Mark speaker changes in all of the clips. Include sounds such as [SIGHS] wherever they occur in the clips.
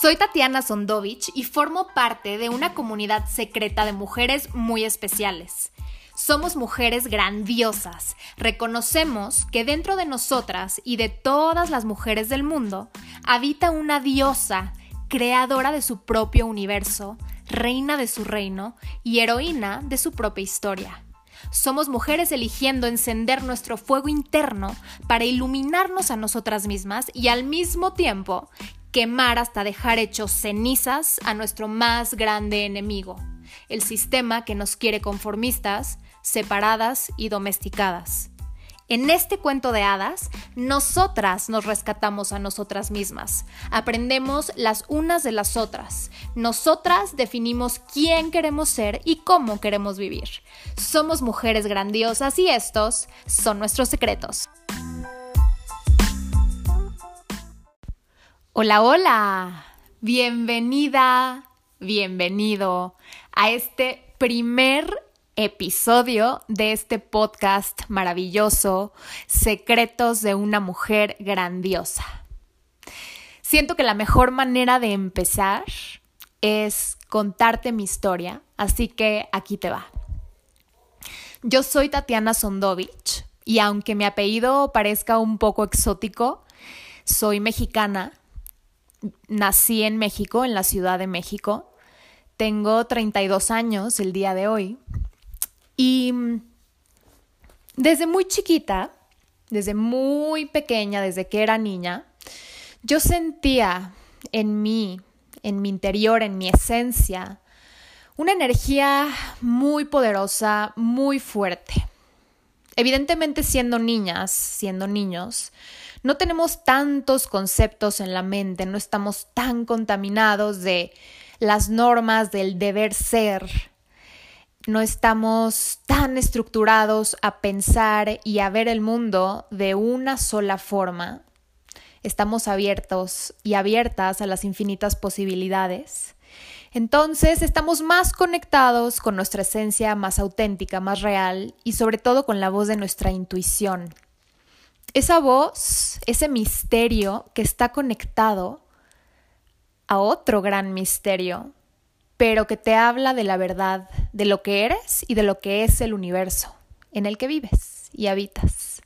Speaker 1: Soy Tatiana Sondovich y formo parte de una comunidad secreta de mujeres muy especiales. Somos mujeres grandiosas. Reconocemos que dentro de nosotras y de todas las mujeres del mundo habita una diosa, creadora de su propio universo, reina de su reino y heroína de su propia historia. Somos mujeres eligiendo encender nuestro fuego interno para iluminarnos a nosotras mismas y al mismo tiempo quemar hasta dejar hechos cenizas a nuestro más grande enemigo, el sistema que nos quiere conformistas, separadas y domesticadas. En este cuento de hadas, nosotras nos rescatamos a nosotras mismas, aprendemos las unas de las otras, nosotras definimos quién queremos ser y cómo queremos vivir. Somos mujeres grandiosas y estos son nuestros secretos. Hola, hola, bienvenida, bienvenido a este primer episodio de este podcast maravilloso, Secretos de una mujer grandiosa. Siento que la mejor manera de empezar es contarte mi historia, así que aquí te va. Yo soy Tatiana Sondovich y aunque mi apellido parezca un poco exótico, soy mexicana. Nací en México, en la Ciudad de México. Tengo 32 años el día de hoy y mm, desde muy chiquita, desde muy pequeña, desde que era niña, yo sentía en mí, en mi interior, en mi esencia, una energía muy poderosa, muy fuerte. Evidentemente siendo niñas, siendo niños, no tenemos tantos conceptos en la mente, no estamos tan contaminados de las normas del deber ser, no estamos tan estructurados a pensar y a ver el mundo de una sola forma. Estamos abiertos y abiertas a las infinitas posibilidades. Entonces estamos más conectados con nuestra esencia más auténtica, más real y sobre todo con la voz de nuestra intuición. Esa voz, ese misterio que está conectado a otro gran misterio, pero que te habla de la verdad, de lo que eres y de lo que es el universo en el que vives y habitas.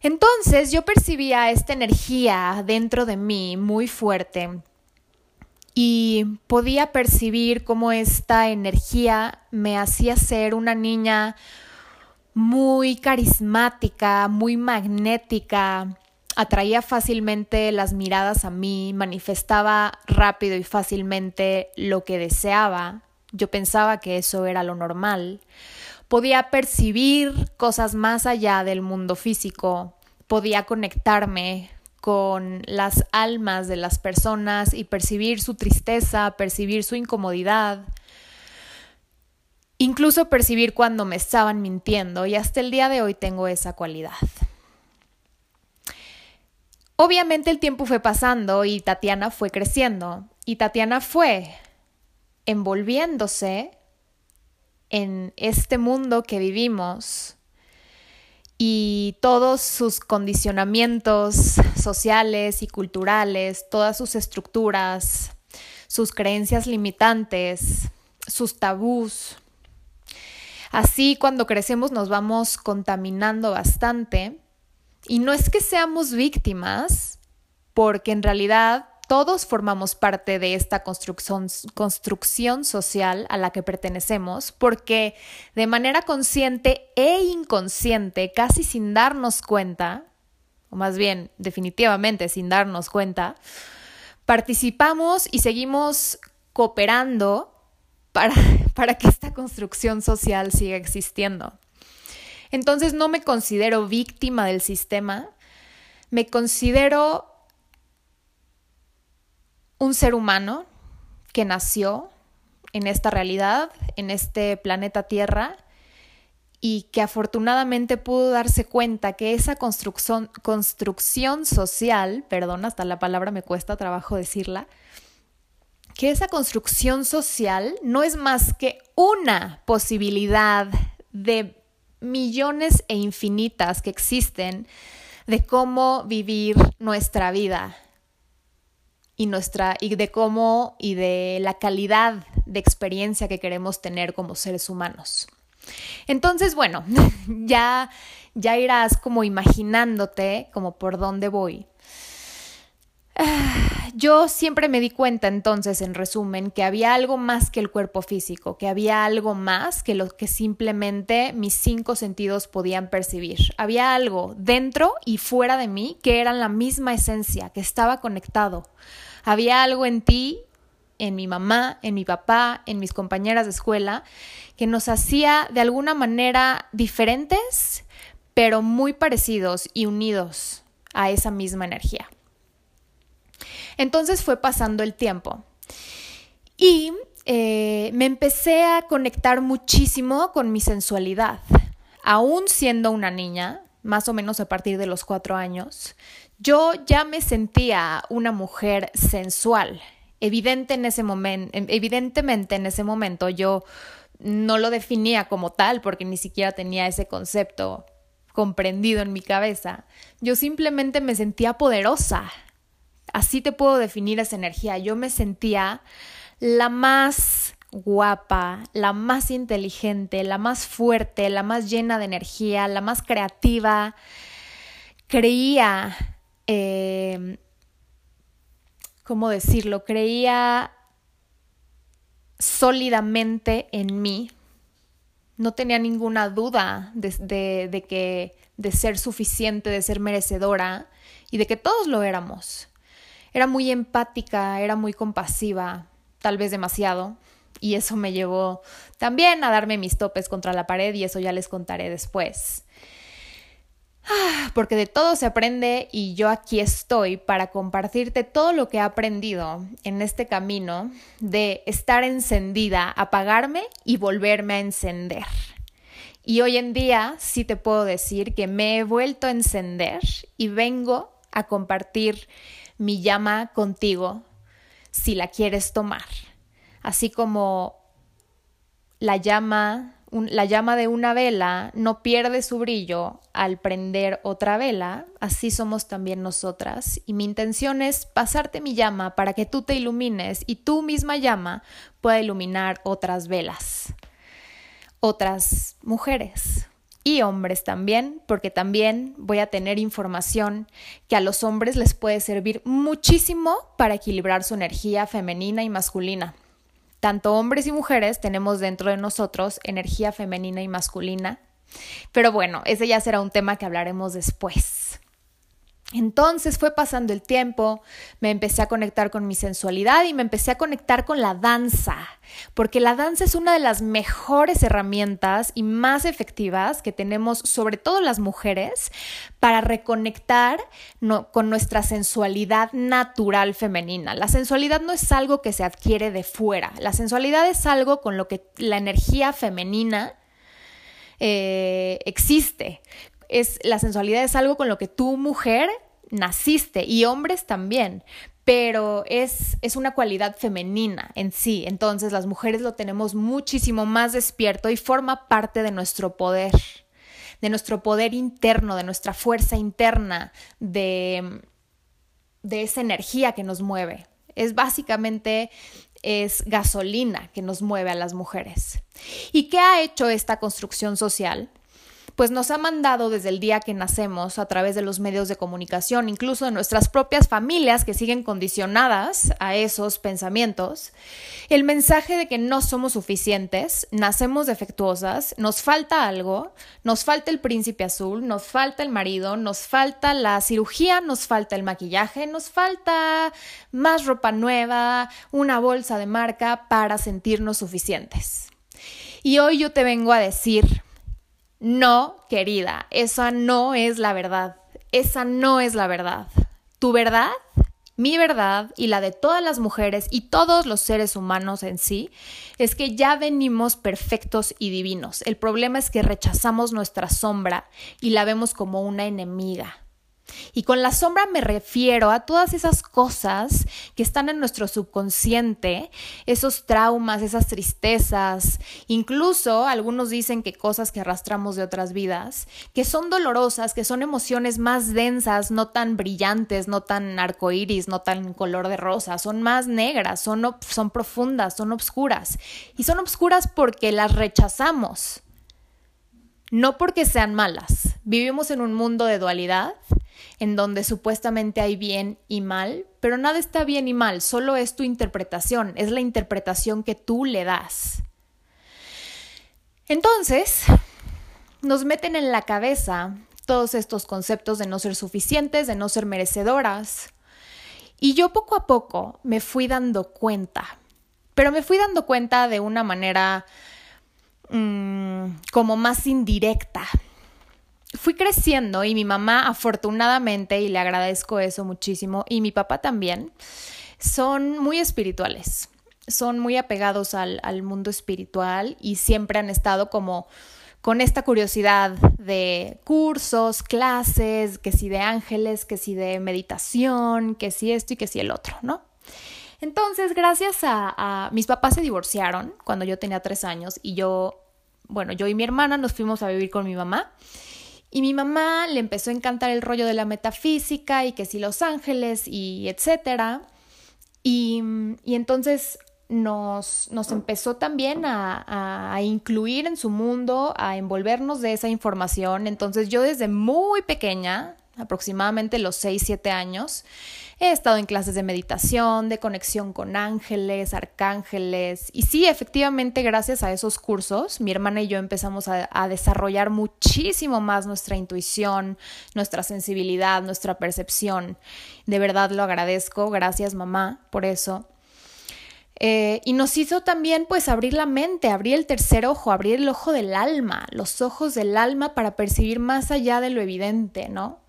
Speaker 1: Entonces yo percibía esta energía dentro de mí muy fuerte y podía percibir cómo esta energía me hacía ser una niña muy carismática, muy magnética, atraía fácilmente las miradas a mí, manifestaba rápido y fácilmente lo que deseaba. Yo pensaba que eso era lo normal. Podía percibir cosas más allá del mundo físico, podía conectarme con las almas de las personas y percibir su tristeza, percibir su incomodidad, incluso percibir cuando me estaban mintiendo y hasta el día de hoy tengo esa cualidad. Obviamente el tiempo fue pasando y Tatiana fue creciendo y Tatiana fue envolviéndose en este mundo que vivimos y todos sus condicionamientos sociales y culturales, todas sus estructuras, sus creencias limitantes, sus tabús. Así cuando crecemos nos vamos contaminando bastante y no es que seamos víctimas, porque en realidad todos formamos parte de esta construcción, social a la que pertenecemos, porque de manera consciente e inconsciente, casi sin darnos cuenta, o más bien definitivamente sin darnos cuenta, participamos y seguimos cooperando para, [LAUGHS] para que esta construcción social siga existiendo. Entonces no me considero víctima del sistema, me considero un ser humano que nació en esta realidad, en este planeta Tierra, y que afortunadamente pudo darse cuenta que esa construcción, construcción social, perdón, hasta la palabra me cuesta trabajo decirla, que esa construcción social no es más que una posibilidad de millones e infinitas que existen de cómo vivir nuestra vida. Y nuestra y de cómo y de la calidad de experiencia que queremos tener como seres humanos. Entonces, bueno, [LAUGHS] ya ya irás como imaginándote como por dónde voy. [SIGHS] Yo siempre me di cuenta entonces, en resumen, que había algo más que el cuerpo físico, que había algo más que lo que simplemente mis cinco sentidos podían percibir. Había algo dentro y fuera de mí que eran la misma esencia, que estaba conectado. Había algo en ti, en mi mamá, en mi papá, en mis compañeras de escuela, que nos hacía de alguna manera diferentes, pero muy parecidos y unidos a esa misma energía. Entonces fue pasando el tiempo y eh, me empecé a conectar muchísimo con mi sensualidad. Aún siendo una niña, más o menos a partir de los cuatro años, yo ya me sentía una mujer sensual. Evidente en ese momento, evidentemente en ese momento yo no lo definía como tal porque ni siquiera tenía ese concepto comprendido en mi cabeza. Yo simplemente me sentía poderosa, Así te puedo definir esa energía. Yo me sentía la más guapa, la más inteligente, la más fuerte, la más llena de energía, la más creativa. Creía, eh, ¿cómo decirlo? Creía sólidamente en mí. No tenía ninguna duda de que de ser suficiente, de ser merecedora y de que todos lo éramos. Era muy empática, era muy compasiva, tal vez demasiado, y eso me llevó también a darme mis topes contra la pared y eso ya les contaré después. Ah, porque de todo se aprende y yo aquí estoy para compartirte todo lo que he aprendido en este camino de estar encendida, apagarme y volverme a encender. Y hoy en día sí te puedo decir que me he vuelto a encender y vengo a compartir mi llama contigo si la quieres tomar. Así como la llama, la llama de una vela no pierde su brillo al prender otra vela, así somos también nosotras. Y mi intención es pasarte mi llama para que tú te ilumines y tu misma llama pueda iluminar otras velas, otras mujeres y hombres también, porque también voy a tener información que a los hombres les puede servir muchísimo para equilibrar su energía femenina y masculina. Tanto hombres y mujeres tenemos dentro de nosotros energía femenina y masculina, pero bueno, ese ya será un tema que hablaremos después. Entonces fue pasando el tiempo, me empecé a conectar con mi sensualidad y me empecé a conectar con la danza, porque la danza es una de las mejores herramientas y más efectivas que tenemos, sobre todo las mujeres, para reconectar con nuestra sensualidad natural femenina. La sensualidad no es algo que se adquiere de fuera, la sensualidad es algo con lo que la energía femenina eh, existe, es la sensualidad es algo con lo que tú mujer naciste y hombres también, pero es, es una cualidad femenina en sí. Entonces las mujeres lo tenemos muchísimo más despierto y forma parte de nuestro poder, de nuestro poder interno, de nuestra fuerza interna, de, de esa energía que nos mueve. Es básicamente es gasolina que nos mueve a las mujeres. ¿Y qué ha hecho esta construcción social? Pues nos ha mandado desde el día que nacemos a través de los medios de comunicación, incluso de nuestras propias familias que siguen condicionadas a esos pensamientos, el mensaje de que no somos suficientes, nacemos defectuosas, nos falta algo, nos falta el príncipe azul, nos falta el marido, nos falta la cirugía, nos falta el maquillaje, nos falta más ropa nueva, una bolsa de marca para sentirnos suficientes. Y hoy yo te vengo a decir, no, querida, esa no es la verdad. Esa no es la verdad. Tu verdad, mi verdad y la de todas las mujeres y todos los seres humanos en sí es que ya venimos perfectos y divinos. El problema es que rechazamos nuestra sombra y la vemos como una enemiga. Y con la sombra me refiero a todas esas cosas que están en nuestro subconsciente, esos traumas, esas tristezas, incluso algunos dicen que cosas que arrastramos de otras vidas, que son dolorosas, que son emociones más densas, no tan brillantes, no tan arcoíris, no tan color de rosa, son más negras, son, son profundas, son obscuras. Y son obscuras porque las rechazamos no porque sean malas. Vivimos en un mundo de dualidad en donde supuestamente hay bien y mal, pero nada está bien y mal, solo es tu interpretación, es la interpretación que tú le das. Entonces, nos meten en la cabeza todos estos conceptos de no ser suficientes, de no ser merecedoras, y yo poco a poco me fui dando cuenta, pero me fui dando cuenta de una manera mm, como más indirecta, fui creciendo y mi mamá afortunadamente, y le agradezco eso muchísimo, y mi papá también, son muy espirituales, son muy apegados al, mundo espiritual y siempre han estado como con esta curiosidad de cursos, clases, que si de ángeles, que si de meditación, que si esto y que si el otro, ¿no? Entonces, gracias a, mis papás se divorciaron cuando yo tenía tres años y yo, bueno, yo y mi hermana nos fuimos a vivir con mi mamá y mi mamá le empezó a encantar el rollo de la metafísica y que si Los Ángeles y etcétera. Y, y entonces nos, nos, empezó también a, a, incluir en su mundo, a envolvernos de esa información. Entonces yo desde muy pequeña, aproximadamente los 6, 7 años, He estado en clases de meditación, de conexión con ángeles, arcángeles. Y sí, efectivamente, gracias a esos cursos, mi hermana y yo empezamos a, desarrollar muchísimo más nuestra intuición, nuestra sensibilidad, nuestra percepción. De verdad lo agradezco. Gracias, mamá, por eso. Eh, y nos hizo también pues abrir la mente, abrir el tercer ojo, abrir el ojo del alma, los ojos del alma para percibir más allá de lo evidente, ¿no?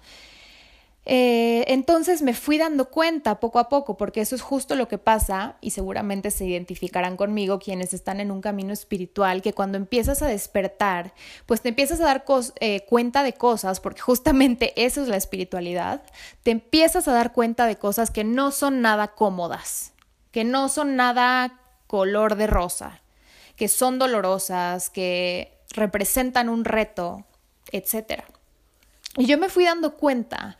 Speaker 1: Eh, entonces me fui dando cuenta poco a poco, porque eso es justo lo que pasa, y seguramente se identificarán conmigo quienes están en un camino espiritual, que cuando empiezas a despertar, pues te empiezas a dar eh, cuenta de cosas, porque justamente eso es la espiritualidad, te empiezas a dar cuenta de cosas que no son nada cómodas, que no son nada color de rosa, que son dolorosas, que representan un reto, etc. Y yo me fui dando cuenta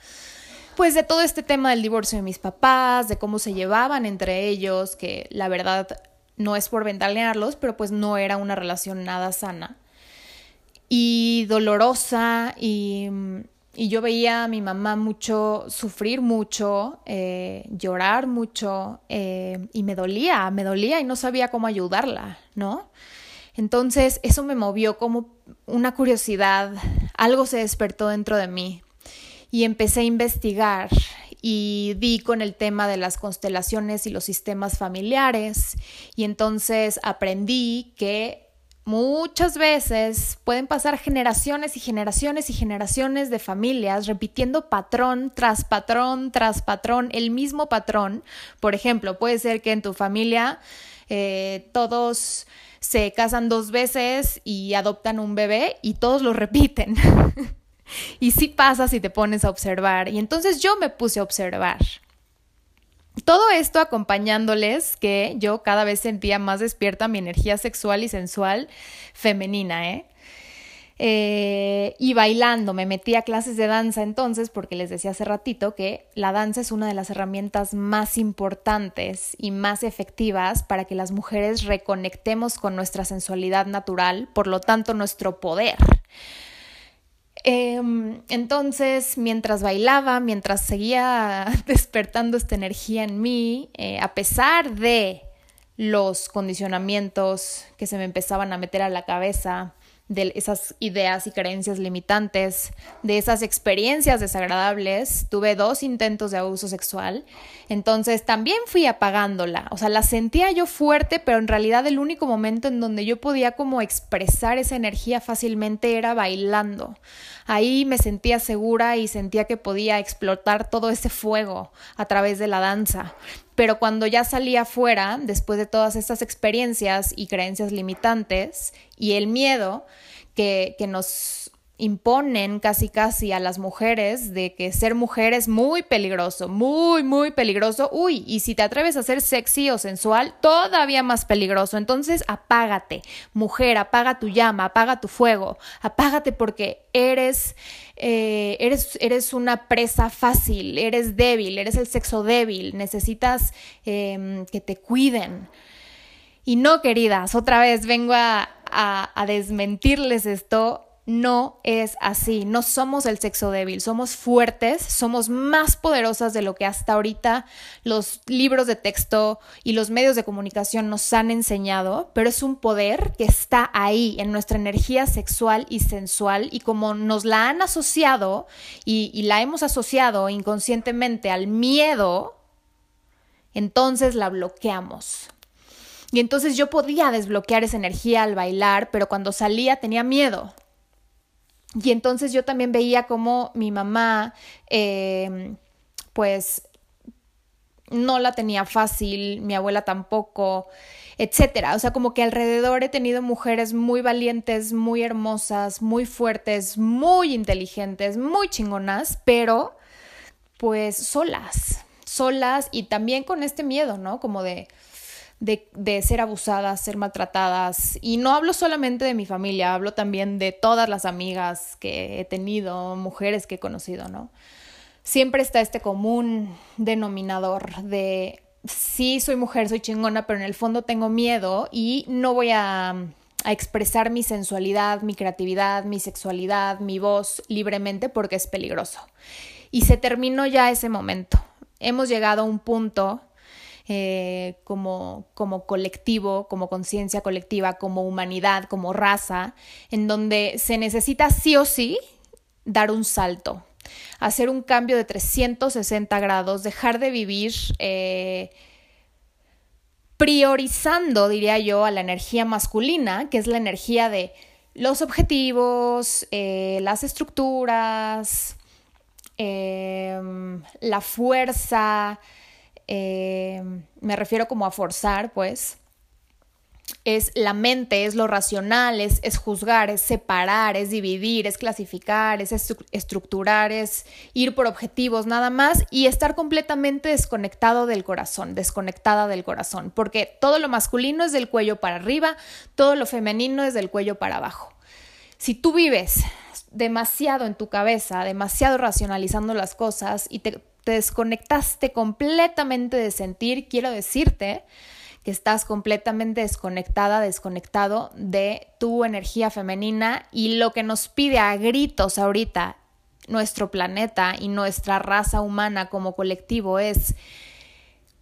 Speaker 1: pues de todo este tema del divorcio de mis papás, de cómo se llevaban entre ellos, que la verdad no es por ventanearlos, pero pues no era una relación nada sana y dolorosa y, y yo veía a mi mamá mucho sufrir mucho, eh, llorar mucho eh, y me dolía, me dolía y no sabía cómo ayudarla, ¿no? Entonces eso me movió como una curiosidad, algo se despertó dentro de mí y empecé a investigar y di con el tema de las constelaciones y los sistemas familiares y entonces aprendí que muchas veces pueden pasar generaciones y generaciones y generaciones de familias repitiendo patrón tras patrón tras patrón, el mismo patrón. Por ejemplo, puede ser que en tu familia eh, todos se casan dos veces y adoptan un bebé y todos lo repiten. [LAUGHS] Y sí pasa si te pones a observar. Y entonces yo me puse a observar. Todo esto acompañándoles que yo cada vez sentía más despierta mi energía sexual y sensual femenina, ¿eh? Eh, y bailando, me metí a clases de danza entonces porque les decía hace ratito que la danza es una de las herramientas más importantes y más efectivas para que las mujeres reconectemos con nuestra sensualidad natural, por lo tanto nuestro poder. Em, entonces, mientras bailaba, mientras seguía [LAUGHS] despertando esta energía en mí, eh, a pesar de los condicionamientos que se me empezaban a meter a la cabeza, de esas ideas y creencias limitantes, de esas experiencias desagradables. Tuve dos intentos de abuso sexual, entonces también fui apagándola. O sea, la sentía yo fuerte, pero en realidad el único momento en donde yo podía como expresar esa energía fácilmente era bailando. Ahí me sentía segura y sentía que podía explotar todo ese fuego a través de la danza. Pero cuando ya salía afuera, después de todas estas experiencias y creencias limitantes y el miedo que, que nos imponen casi casi a las mujeres de que ser mujer es muy peligroso, muy, muy peligroso. Uy, y si te atreves a ser sexy o sensual, todavía más peligroso. Entonces, apágate, mujer, apaga tu llama, apaga tu fuego, apágate porque eres, eh, eres, eres una presa fácil, eres débil, eres el sexo débil, necesitas em, que te cuiden. Y no, queridas, otra vez vengo a, a desmentirles esto no es así, no somos el sexo débil, somos fuertes, somos más poderosas de lo que hasta ahorita los libros de texto y los medios de comunicación nos han enseñado, pero es un poder que está ahí en nuestra energía sexual y sensual y como nos la han asociado y, y la hemos asociado inconscientemente al miedo, entonces la bloqueamos. Y entonces yo podía desbloquear esa energía al bailar, pero cuando salía tenía miedo y entonces yo también veía como mi mamá, em, pues, no la tenía fácil, mi abuela tampoco, etcétera. O sea, como que alrededor he tenido mujeres muy valientes, muy hermosas, muy fuertes, muy inteligentes, muy chingonas, pero pues solas, solas y también con este miedo, ¿no? Como de, de, ser abusadas, ser maltratadas. Y no hablo solamente de mi familia, hablo también de todas las amigas que he tenido, mujeres que he conocido, ¿no? Siempre está este común denominador de, sí, soy mujer, soy chingona, pero en el fondo tengo miedo y no voy a, expresar mi sensualidad, mi creatividad, mi sexualidad, mi voz libremente porque es peligroso. Y se terminó ya ese momento. Hemos llegado a un punto eh, como, como colectivo, como conciencia colectiva, como humanidad, como raza, en donde se necesita sí o sí dar un salto, hacer un cambio de 360 grados, dejar de vivir eh, priorizando, diría yo, a la energía masculina, que es la energía de los objetivos, eh, las estructuras, la fuerza, eh, me refiero como a forzar, pues, es la mente, es lo racional, es, es, juzgar, es separar, es dividir, es clasificar, es estructurar, es ir por objetivos nada más y estar completamente desconectado del corazón, desconectada del corazón, porque todo lo masculino es del cuello para arriba, todo lo femenino es del cuello para abajo. Si tú vives demasiado en tu cabeza, demasiado racionalizando las cosas y te te desconectaste completamente de sentir, quiero decirte que estás completamente desconectada, desconectado de tu energía femenina y lo que nos pide a gritos ahorita nuestro planeta y nuestra raza humana como colectivo es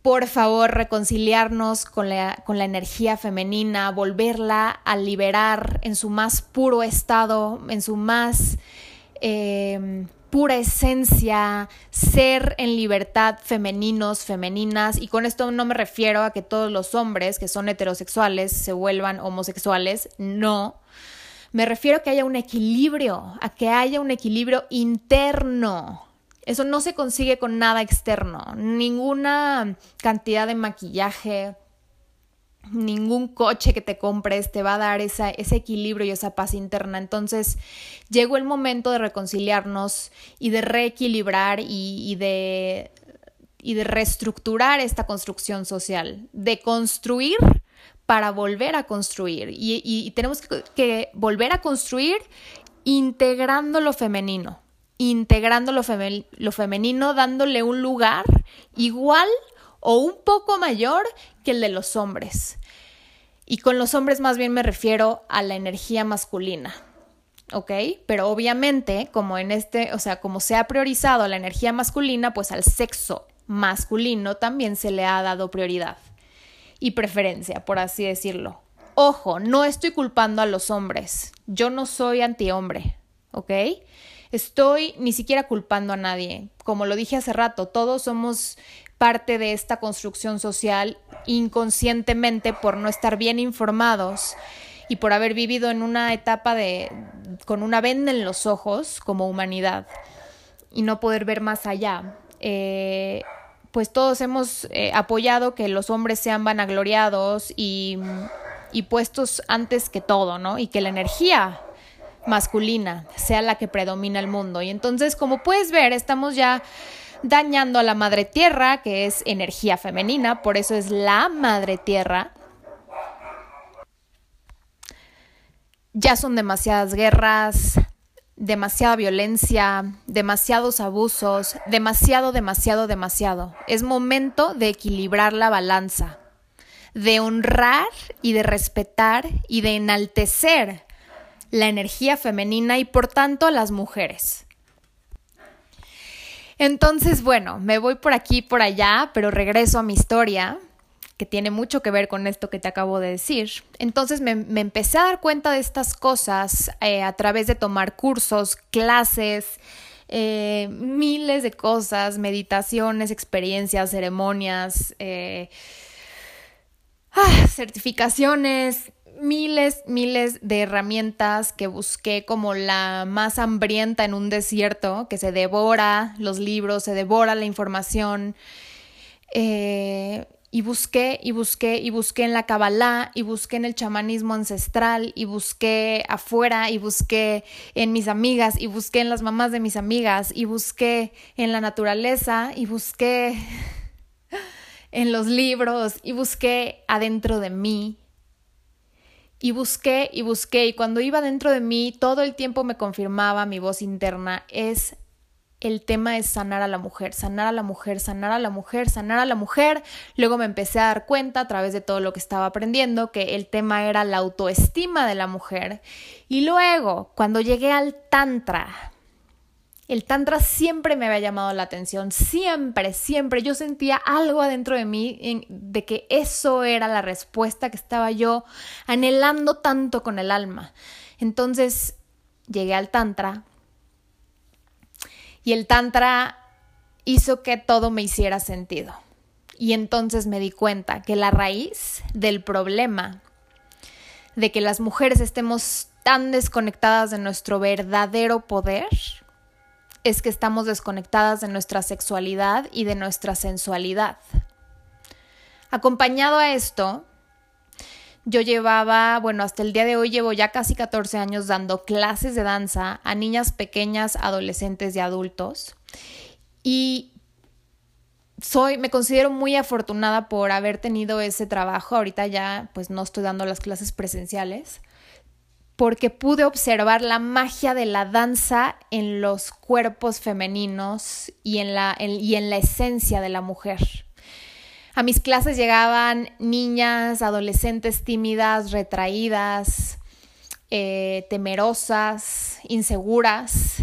Speaker 1: por favor reconciliarnos con la, con la, energía femenina, volverla a liberar en su más puro estado, en su más eh, pura esencia, ser en libertad femeninos, femeninas, y con esto no me refiero a que todos los hombres que son heterosexuales se vuelvan homosexuales, no. Me refiero a que haya un equilibrio, a que haya un equilibrio interno. Eso no se consigue con nada externo, ninguna cantidad de maquillaje, ningún coche que te compres te va a dar ese equilibrio y esa paz interna. Entonces llegó el momento de reconciliarnos y de reequilibrar y, de, y de reestructurar esta construcción social, de construir para volver a construir. Y, tenemos que, que, volver a construir integrando lo femenino, integrando lo, lo femenino, dándole un lugar igual o un poco mayor que el de los hombres. Y con los hombres más bien me refiero a la energía masculina. ¿Ok? Pero obviamente, como en este, o sea, como se ha priorizado la energía masculina, pues al sexo masculino también se le ha dado prioridad y preferencia, por así decirlo. Ojo, no estoy culpando a los hombres. Yo no soy antihombre, ¿ok? Estoy ni siquiera culpando a nadie. Como lo dije hace rato, todos somos parte de esta construcción social inconscientemente por no estar bien informados y por haber vivido en una etapa de con una venda en los ojos como humanidad y no poder ver más allá. Eh, pues todos hemos eh, apoyado que los hombres sean vanagloriados y, y puestos antes que todo, ¿no? Y que la energía masculina sea la que predomina el mundo. Y entonces, como puedes ver, estamos ya dañando a la madre tierra, que es energía femenina, por eso es la madre tierra. Ya son demasiadas guerras, demasiada violencia, demasiados abusos, demasiado, demasiado, demasiado. Es momento de equilibrar la balanza, de honrar y de respetar y de enaltecer la energía femenina y por tanto a las mujeres. Entonces, bueno, me voy por aquí por allá, pero regreso a mi historia que tiene mucho que ver con esto que te acabo de decir. Entonces me, empecé a dar cuenta de estas cosas eh, a través de tomar cursos, clases, eh, miles de cosas, meditaciones, experiencias, ceremonias, eh, ah, certificaciones, miles, miles de herramientas que busqué como la más hambrienta en un desierto, que se devora los libros, se devora la información. Eh, y busqué y busqué y busqué en la Kabbalah y busqué en el chamanismo ancestral y busqué afuera y busqué en mis amigas y busqué en las mamás de mis amigas y busqué en la naturaleza y busqué [LAUGHS] en los libros y busqué adentro de mí. Y busqué y busqué y cuando iba dentro de mí todo el tiempo me confirmaba mi voz interna es el tema es sanar a la mujer, sanar a la mujer, sanar a la mujer, sanar a la mujer. Luego me empecé a dar cuenta a través de todo lo que estaba aprendiendo que el tema era la autoestima de la mujer. Y luego, cuando llegué al tantra, el tantra siempre me había llamado la atención, siempre, siempre. Yo sentía algo adentro de mí de que eso era la respuesta que estaba yo anhelando tanto con el alma. Entonces llegué al tantra, y el tantra hizo que todo me hiciera sentido. Y entonces me di cuenta que la raíz del problema de que las mujeres estemos tan desconectadas de nuestro verdadero poder es que estamos desconectadas de nuestra sexualidad y de nuestra sensualidad. Acompañado a esto, yo llevaba, bueno, hasta el día de hoy llevo ya casi 14 años dando clases de danza a niñas pequeñas, adolescentes y adultos. Y soy, me considero muy afortunada por haber tenido ese trabajo. Ahorita ya pues no estoy dando las clases presenciales porque pude observar la magia de la danza en los cuerpos femeninos y en la, y en la esencia de la mujer. A mis clases llegaban niñas, adolescentes tímidas, retraídas, eh, temerosas, inseguras.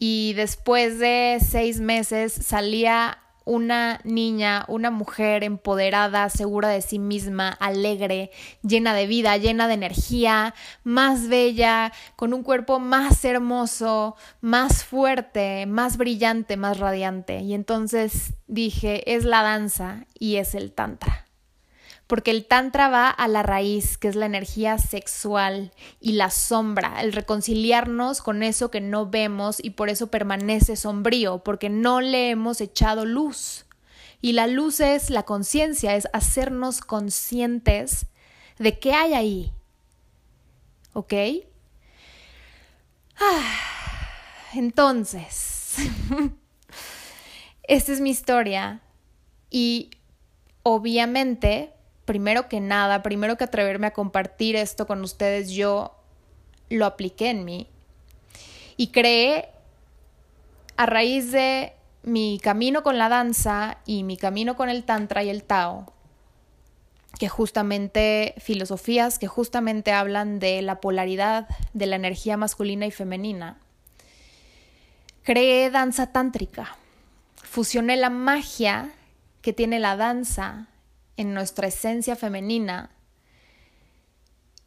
Speaker 1: Y después de seis meses salía una niña, una mujer empoderada, segura de sí misma, alegre, llena de vida, llena de energía, más bella, con un cuerpo más hermoso, más fuerte, más brillante, más radiante. Y entonces dije, es la danza y es el tantra porque el tantra va a la raíz, que es la energía sexual y la sombra, el reconciliarnos con eso que no vemos y por eso permanece sombrío, porque no le hemos echado luz. Y la luz es la conciencia, es hacernos conscientes de qué hay ahí. ¿Ok? Ah, entonces, [LAUGHS] esta es mi historia y obviamente primero que nada, primero que atreverme a compartir esto con ustedes, yo lo apliqué en mí y creé a raíz de mi camino con la danza y mi camino con el tantra y el tao, que justamente filosofías que justamente hablan de la polaridad de la energía masculina y femenina. Creé danza tántrica. Fusioné la magia que tiene la danza en nuestra esencia femenina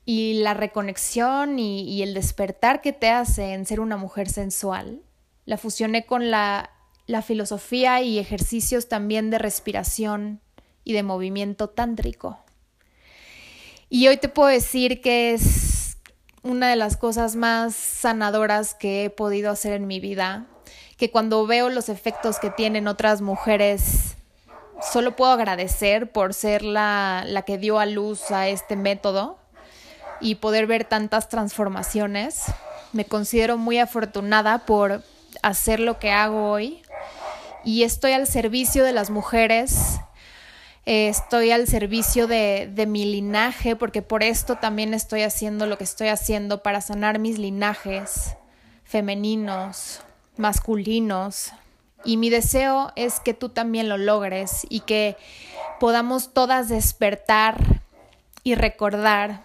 Speaker 1: y la reconexión y, el despertar que te hace en ser una mujer sensual, la fusioné con la, la filosofía y ejercicios también de respiración y de movimiento tántrico. Y hoy te puedo decir que es una de las cosas más sanadoras que he podido hacer en mi vida, que cuando veo los efectos que tienen otras mujeres solo puedo agradecer por ser la, la que dio a luz a este método y poder ver tantas transformaciones. Me considero muy afortunada por hacer lo que hago hoy y estoy al servicio de las mujeres, eh, estoy al servicio de, de mi linaje, porque por esto también estoy haciendo lo que estoy haciendo para sanar mis linajes femeninos, masculinos. Y mi deseo es que tú también lo logres y que podamos todas despertar y recordar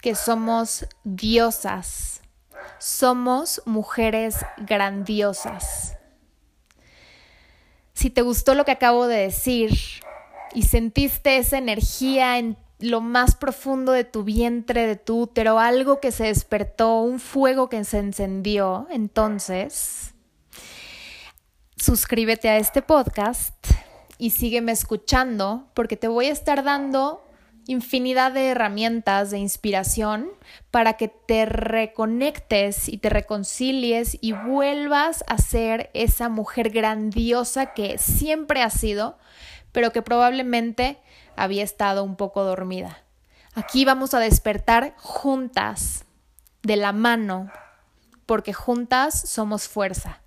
Speaker 1: que somos diosas, somos mujeres grandiosas. Si te gustó lo que acabo de decir y sentiste esa energía en lo más profundo de tu vientre, de tu útero, algo que se despertó, un fuego que se encendió, entonces suscríbete a este podcast y sígueme escuchando porque te voy a estar dando infinidad de herramientas de inspiración para que te reconectes y te reconcilies y vuelvas a ser esa mujer grandiosa que siempre has sido, pero que probablemente había estado un poco dormida. Aquí vamos a despertar juntas, de la mano, porque juntas somos fuerza.